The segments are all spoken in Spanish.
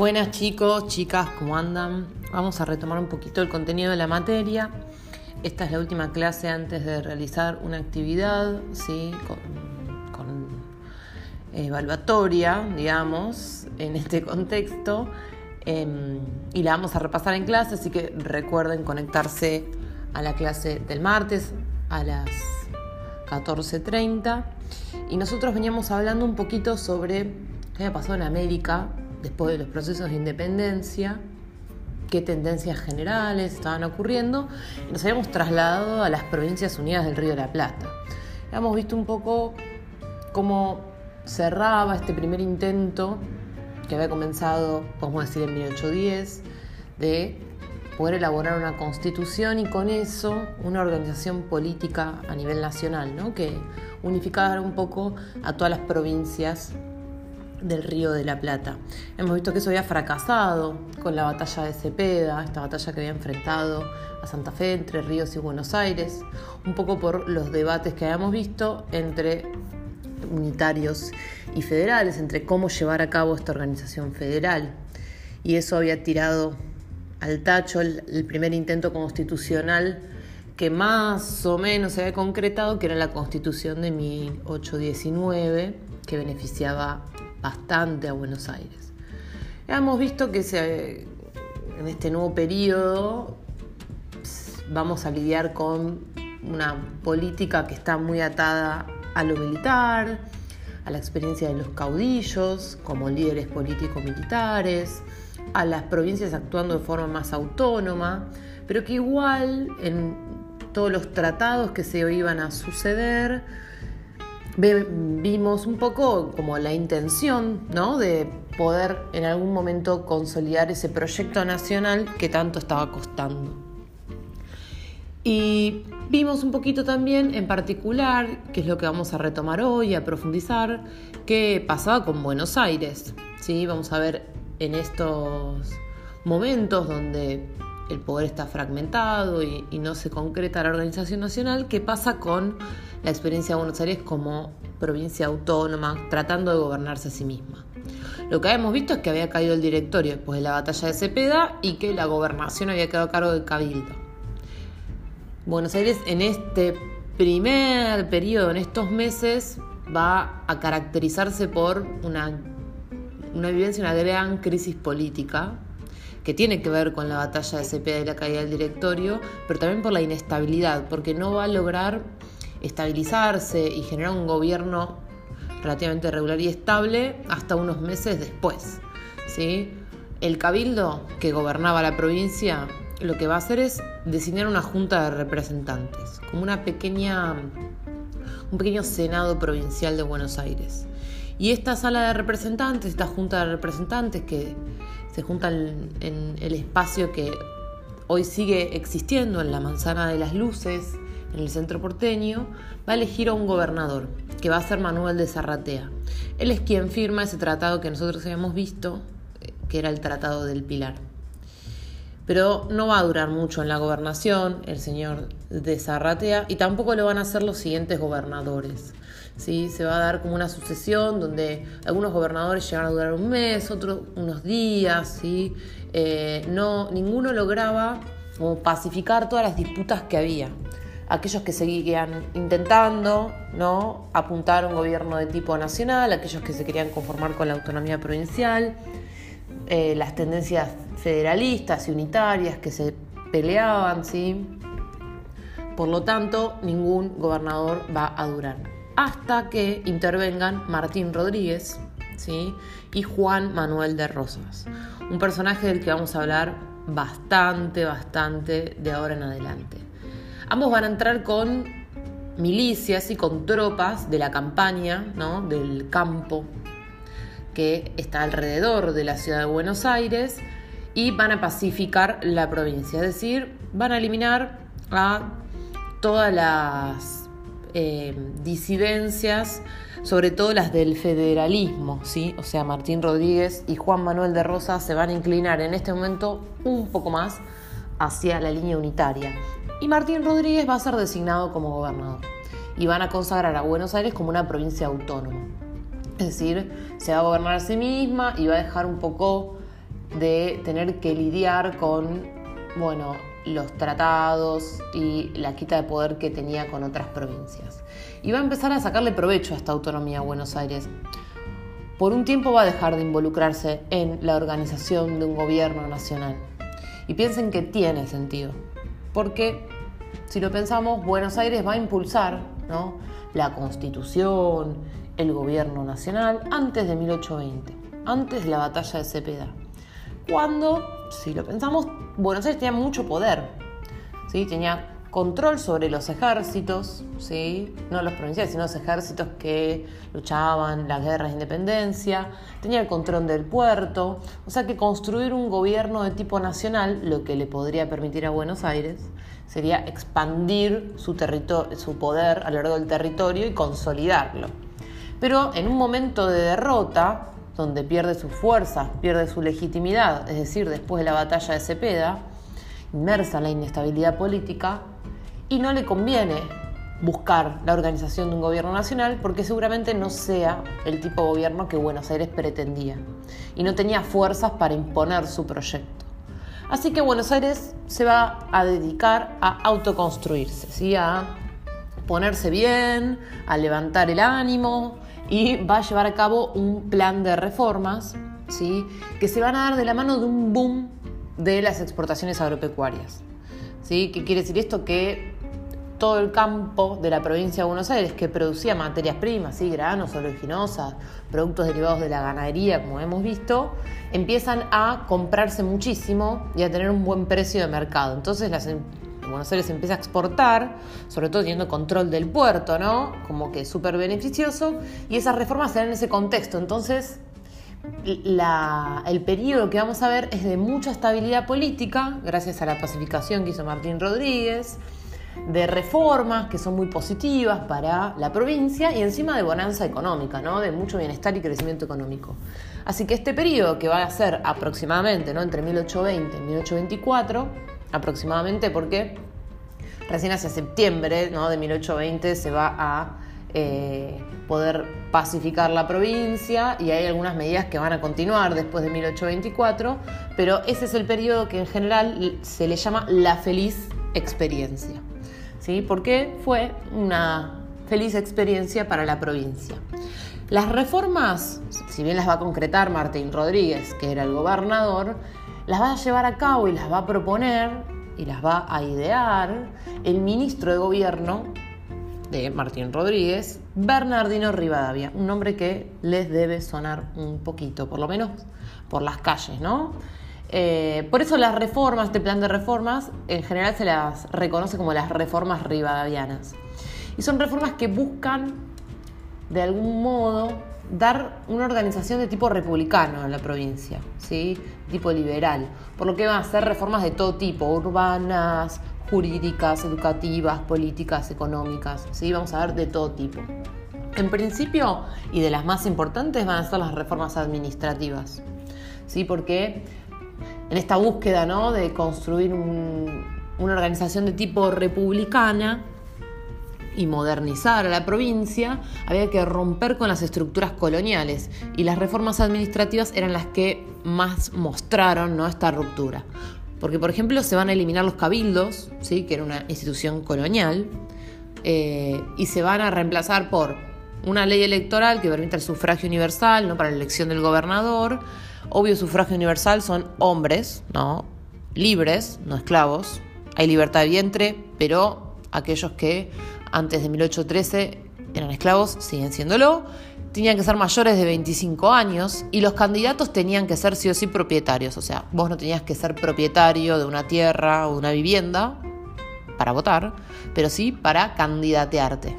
Buenas chicos, chicas, ¿cómo andan? Vamos a retomar un poquito el contenido de la materia. Esta es la última clase antes de realizar una actividad, ¿sí? Con, evaluatoria, digamos, en este contexto. Em, y la vamos a repasar en clase, así que recuerden conectarse a la clase del martes a las 14.30. Y nosotros veníamos hablando un poquito sobre qué ha pasado en América después de los procesos de independencia, qué tendencias generales estaban ocurriendo, y nos habíamos trasladado a las Provincias Unidas del Río de la Plata. Hemos visto un poco cómo cerraba este primer intento que había comenzado, podemos decir, en 1810, de poder elaborar una constitución y con eso una organización política a nivel nacional, ¿no? que unificara un poco a todas las provincias del Río de la Plata. Hemos visto que eso había fracasado con la batalla de Cepeda, esta batalla que había enfrentado a Santa Fe entre Ríos y Buenos Aires, un poco por los debates que habíamos visto entre unitarios y federales, entre cómo llevar a cabo esta organización federal. Y eso había tirado al tacho el, primer intento constitucional que más o menos se había concretado, que era la constitución de 1819, que beneficiaba bastante a Buenos Aires. Hemos visto que se, en este nuevo periodo vamos a lidiar con una política que está muy atada a lo militar, a la experiencia de los caudillos como líderes políticos militares, a las provincias actuando de forma más autónoma, pero que igual en todos los tratados que se iban a suceder, vimos un poco como la intención ¿no? de poder en algún momento consolidar ese proyecto nacional que tanto estaba costando. Y vimos un poquito también en particular, que es lo que vamos a retomar hoy, a profundizar, qué pasaba con Buenos Aires. ¿sí? Vamos a ver en estos momentos donde el poder está fragmentado y, no se concreta la organización nacional, qué pasa con la experiencia de Buenos Aires como provincia autónoma, tratando de gobernarse a sí misma. Lo que habíamos visto es que había caído el directorio después de la batalla de Cepeda y que la gobernación había quedado a cargo del cabildo. Buenos Aires en este primer periodo, en estos meses, va a caracterizarse por una, una vivencia, una gran crisis política que tiene que ver con la batalla de Cepeda y la caída del directorio, pero también por la inestabilidad, porque no va a lograr estabilizarse y generar un gobierno relativamente regular y estable hasta unos meses después. ¿sí? El cabildo que gobernaba la provincia lo que va a hacer es designar una junta de representantes, como una pequeña, un pequeño senado provincial de Buenos Aires. Y esta sala de representantes, esta junta de representantes que se juntan en el espacio que hoy sigue existiendo en la Manzana de las Luces, en el centro porteño, va a elegir a un gobernador, que va a ser Manuel de Zarratea. Él es quien firma ese tratado que nosotros habíamos visto, que era el Tratado del Pilar. Pero no va a durar mucho en la gobernación el señor de Zarratea y tampoco lo van a hacer los siguientes gobernadores. ¿sí? Se va a dar como una sucesión donde algunos gobernadores llegan a durar un mes, otros unos días. ¿sí? Eh, no, ninguno lograba pacificar todas las disputas que había aquellos que seguían intentando ¿no? apuntar a un gobierno de tipo nacional, aquellos que se querían conformar con la autonomía provincial, eh, las tendencias federalistas y unitarias que se peleaban, ¿sí? Por lo tanto, ningún gobernador va a durar. Hasta que intervengan Martín Rodríguez ¿sí? y Juan Manuel de Rosas, un personaje del que vamos a hablar bastante, bastante de ahora en adelante. Ambos van a entrar con milicias y con tropas de la campaña, ¿no? del campo que está alrededor de la ciudad de Buenos Aires y van a pacificar la provincia, es decir, van a eliminar a todas las eh, disidencias, sobre todo las del federalismo, ¿sí? o sea, Martín Rodríguez y Juan Manuel de Rosa se van a inclinar en este momento un poco más hacia la línea unitaria y Martín Rodríguez va a ser designado como gobernador y van a consagrar a Buenos Aires como una provincia autónoma. Es decir, se va a gobernar a sí misma y va a dejar un poco de tener que lidiar con, bueno, los tratados y la quita de poder que tenía con otras provincias. Y va a empezar a sacarle provecho a esta autonomía a Buenos Aires. Por un tiempo va a dejar de involucrarse en la organización de un gobierno nacional. Y piensen que tiene sentido, porque si lo pensamos, Buenos Aires va a impulsar ¿no? la constitución, el gobierno nacional, antes de 1820, antes de la batalla de Cepeda. Cuando, si lo pensamos, Buenos Aires tenía mucho poder, ¿sí? tenía control sobre los ejércitos, ¿sí? no los provinciales, sino los ejércitos que luchaban las guerras de independencia, tenía el control del puerto, o sea que construir un gobierno de tipo nacional, lo que le podría permitir a Buenos Aires, sería expandir su, su poder a lo largo del territorio y consolidarlo. Pero en un momento de derrota, donde pierde sus fuerzas, pierde su legitimidad, es decir, después de la batalla de Cepeda, inmersa en la inestabilidad política, y no le conviene buscar la organización de un gobierno nacional porque seguramente no sea el tipo de gobierno que Buenos Aires pretendía y no tenía fuerzas para imponer su proyecto. Así que Buenos Aires se va a dedicar a autoconstruirse, ¿sí? a ponerse bien, a levantar el ánimo y va a llevar a cabo un plan de reformas ¿sí? que se van a dar de la mano de un boom de las exportaciones agropecuarias. ¿sí? ¿Qué quiere decir esto? Que todo el campo de la provincia de Buenos Aires que producía materias primas, ¿sí? granos, oleaginosas, productos derivados de la ganadería, como hemos visto, empiezan a comprarse muchísimo y a tener un buen precio de mercado. Entonces las, em, Buenos Aires empieza a exportar, sobre todo teniendo control del puerto, ¿no? Como que súper beneficioso, y esas reformas se dan en ese contexto. Entonces, el periodo que vamos a ver es de mucha estabilidad política, gracias a la pacificación que hizo Martín Rodríguez, de reformas que son muy positivas para la provincia y encima de bonanza económica, ¿no? de mucho bienestar y crecimiento económico. Así que este periodo que va a ser aproximadamente ¿no? entre 1820 y 1824, aproximadamente porque recién hacia septiembre ¿no? de 1820 se va a eh, poder pacificar la provincia y hay algunas medidas que van a continuar después de 1824, pero ese es el periodo que en general se le llama la feliz experiencia. ¿sí? porque fue una feliz experiencia para la provincia. Las reformas, si bien las va a concretar Martín Rodríguez, que era el gobernador, las va a llevar a cabo y las va a proponer y las va a idear el ministro de gobierno de Martín Rodríguez, Bernardino Rivadavia, un nombre que les debe sonar un poquito, por lo menos por las calles, ¿no? Eh, por eso las reformas, este plan de reformas, en general se las reconoce como las reformas rivadavianas. Y son reformas que buscan, de algún modo, dar una organización de tipo republicano en la provincia, ¿sí? tipo liberal. Por lo que van a ser reformas de todo tipo, urbanas, jurídicas, educativas, políticas, económicas. ¿sí? Vamos a ver de todo tipo. En principio, y de las más importantes, van a ser las reformas administrativas. ¿sí? Porque en esta búsqueda ¿no? de construir una organización de tipo republicana y modernizar a la provincia, había que romper con las estructuras coloniales y las reformas administrativas eran las que más mostraron ¿no? esta ruptura. Porque, por ejemplo, se van a eliminar los cabildos, ¿sí? que era una institución colonial, eh, y se van a reemplazar por una ley electoral que permite el sufragio universal ¿no? para la elección del gobernador, Obvio, sufragio universal son hombres, ¿no? Libres, no esclavos. Hay libertad de vientre, pero aquellos que antes de 1813 eran esclavos siguen siéndolo. Tenían que ser mayores de 25 años y los candidatos tenían que ser sí o sí propietarios. O sea, vos no tenías que ser propietario de una tierra o de una vivienda para votar, pero sí para candidatearte.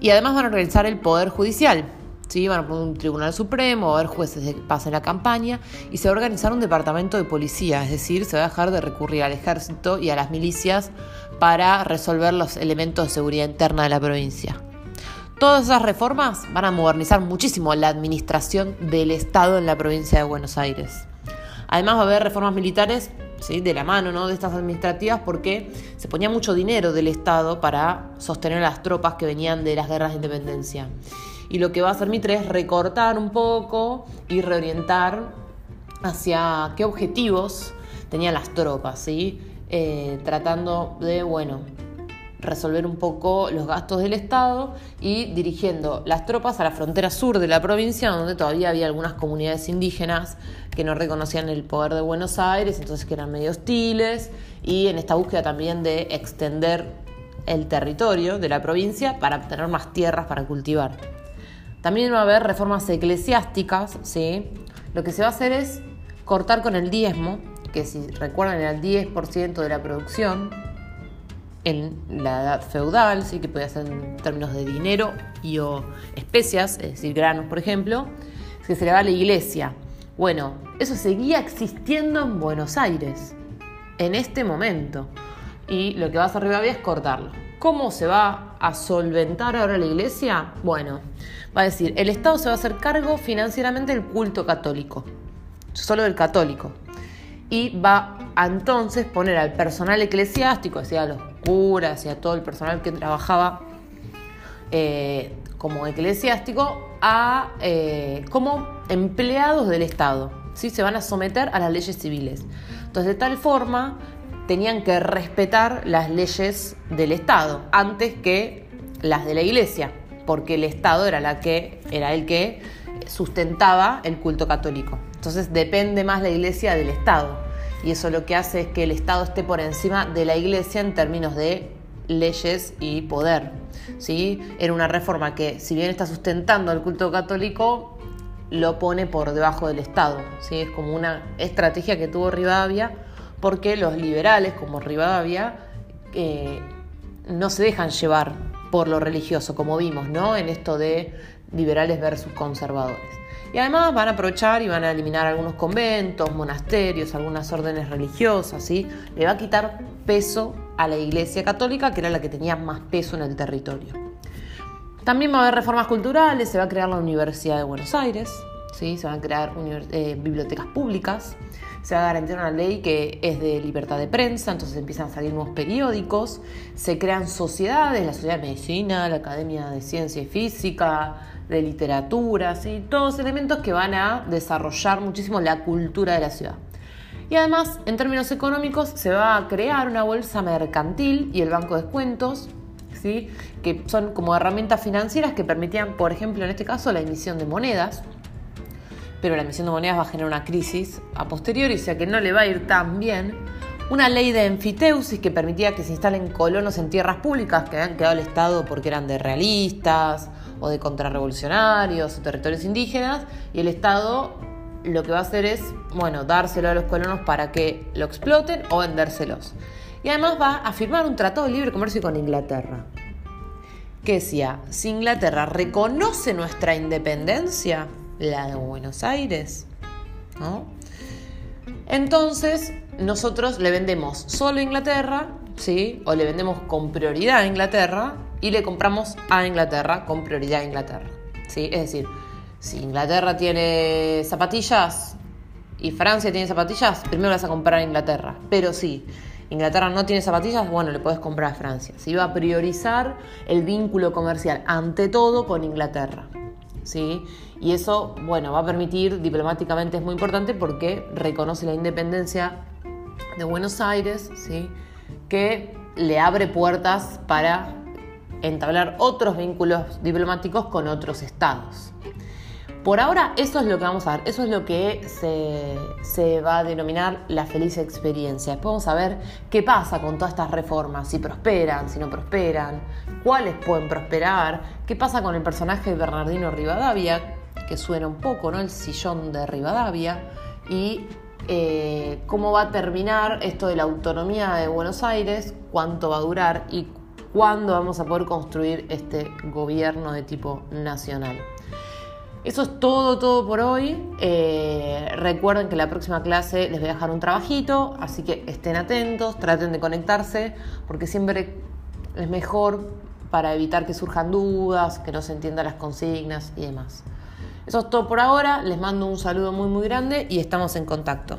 Y además van a organizar el Poder Judicial, ¿sí? Van a poner un tribunal supremo, va a haber jueces que pasen la campaña y se va a organizar un departamento de policía, es decir, se va a dejar de recurrir al ejército y a las milicias para resolver los elementos de seguridad interna de la provincia. Todas esas reformas van a modernizar muchísimo la administración del Estado en la provincia de Buenos Aires. Además va a haber reformas militares ¿sí? de la mano ¿no? de estas administrativas porque se ponía mucho dinero del Estado para sostener a las tropas que venían de las guerras de independencia. Y lo que va a hacer Mitre es recortar un poco y reorientar hacia qué objetivos tenían las tropas, ¿sí? Eh, tratando de, bueno, resolver un poco los gastos del Estado y dirigiendo las tropas a la frontera sur de la provincia, donde todavía había algunas comunidades indígenas que no reconocían el poder de Buenos Aires, entonces que eran medio hostiles, y en esta búsqueda también de extender el territorio de la provincia para obtener más tierras para cultivar. También va a haber reformas eclesiásticas, ¿sí? Lo que se va a hacer es cortar con el diezmo, que si recuerdan era el 10% de la producción, en la edad feudal, ¿sí? que podía ser en términos de dinero y o especias, es decir, granos, por ejemplo, que se le va a la iglesia. Bueno, eso seguía existiendo en Buenos Aires en este momento. Y lo que va a hacer Rivadavia es cortarlo. ¿Cómo se va a solventar ahora la iglesia? Bueno, va a decir, el Estado se va a hacer cargo financieramente del culto católico, solo del católico. Y va a entonces poner al personal eclesiástico, sea, los curas y a todo el personal que trabajaba eh, como eclesiástico a, eh, como empleados del Estado. ¿sí? Se van a someter a las leyes civiles. Entonces, de tal forma, tenían que respetar las leyes del Estado antes que las de la Iglesia, porque el Estado era, la que, era el que sustentaba el culto católico. Entonces, depende más la Iglesia del Estado y eso lo que hace es que el Estado esté por encima de la Iglesia en términos de leyes y poder. ¿sí? Era una reforma que, si bien está sustentando el culto católico, lo pone por debajo del Estado. ¿sí? Es como una estrategia que tuvo Rivadavia, porque los liberales, como Rivadavia, eh, no se dejan llevar por lo religioso, como vimos, ¿no? En esto de liberales versus conservadores. Y además van a aprovechar y van a eliminar algunos conventos, monasterios, algunas órdenes religiosas, ¿sí? Le va a quitar peso a la Iglesia Católica, que era la que tenía más peso en el territorio. También va a haber reformas culturales, se va a crear la Universidad de Buenos Aires, ¿sí? se van a crear eh, bibliotecas públicas, se va a una ley que es de libertad de prensa, entonces empiezan a salir nuevos periódicos, se crean sociedades, la Sociedad de Medicina, la Academia de Ciencia y Física, de Literatura, ¿sí? todos elementos que van a desarrollar muchísimo la cultura de la ciudad. Y además, en términos económicos, se va a crear una bolsa mercantil y el banco de descuentos, ¿sí? que son como herramientas financieras que permitían, por ejemplo, en este caso, la emisión de monedas, pero la emisión de monedas va a generar una crisis a posteriori, o sea que no le va a ir tan bien. Una ley de enfiteusis que permitía que se instalen colonos en tierras públicas que habían quedado al Estado porque eran de realistas o de contrarrevolucionarios o territorios indígenas, y el Estado lo que va a hacer es, bueno, dárselo a los colonos para que lo exploten o vendérselos. Y además va a firmar un tratado de libre comercio con Inglaterra. Que decía, si Inglaterra reconoce nuestra independencia, la de Buenos Aires, ¿no? Entonces, nosotros le vendemos solo a Inglaterra, ¿sí? O le vendemos con prioridad a Inglaterra y le compramos a Inglaterra con prioridad a Inglaterra, ¿sí? Es decir, si Inglaterra tiene zapatillas y Francia tiene zapatillas, primero vas a comprar a Inglaterra. Pero si Inglaterra no tiene zapatillas, bueno, le puedes comprar a Francia. Se iba a priorizar el vínculo comercial ante todo con Inglaterra. ¿sí? Y eso, bueno, va a permitir, diplomáticamente es muy importante porque reconoce la independencia de Buenos Aires, ¿sí? Que le abre puertas para entablar otros vínculos diplomáticos con otros estados. Por ahora eso es lo que vamos a ver, eso es lo que se, va a denominar la feliz experiencia. Después vamos a ver qué pasa con todas estas reformas, si prosperan, si no prosperan, cuáles pueden prosperar, qué pasa con el personaje de Bernardino Rivadavia, que suena un poco, ¿no? El sillón de Rivadavia, y eh, cómo va a terminar esto de la autonomía de Buenos Aires, cuánto va a durar y cuándo vamos a poder construir este gobierno de tipo nacional. Eso es todo, todo por hoy. Eh, recuerden que la próxima clase les voy a dejar un trabajito, así que estén atentos, traten de conectarse, porque siempre es mejor para evitar que surjan dudas, que no se entiendan las consignas y demás. Eso es todo por ahora, les mando un saludo muy muy grande y estamos en contacto.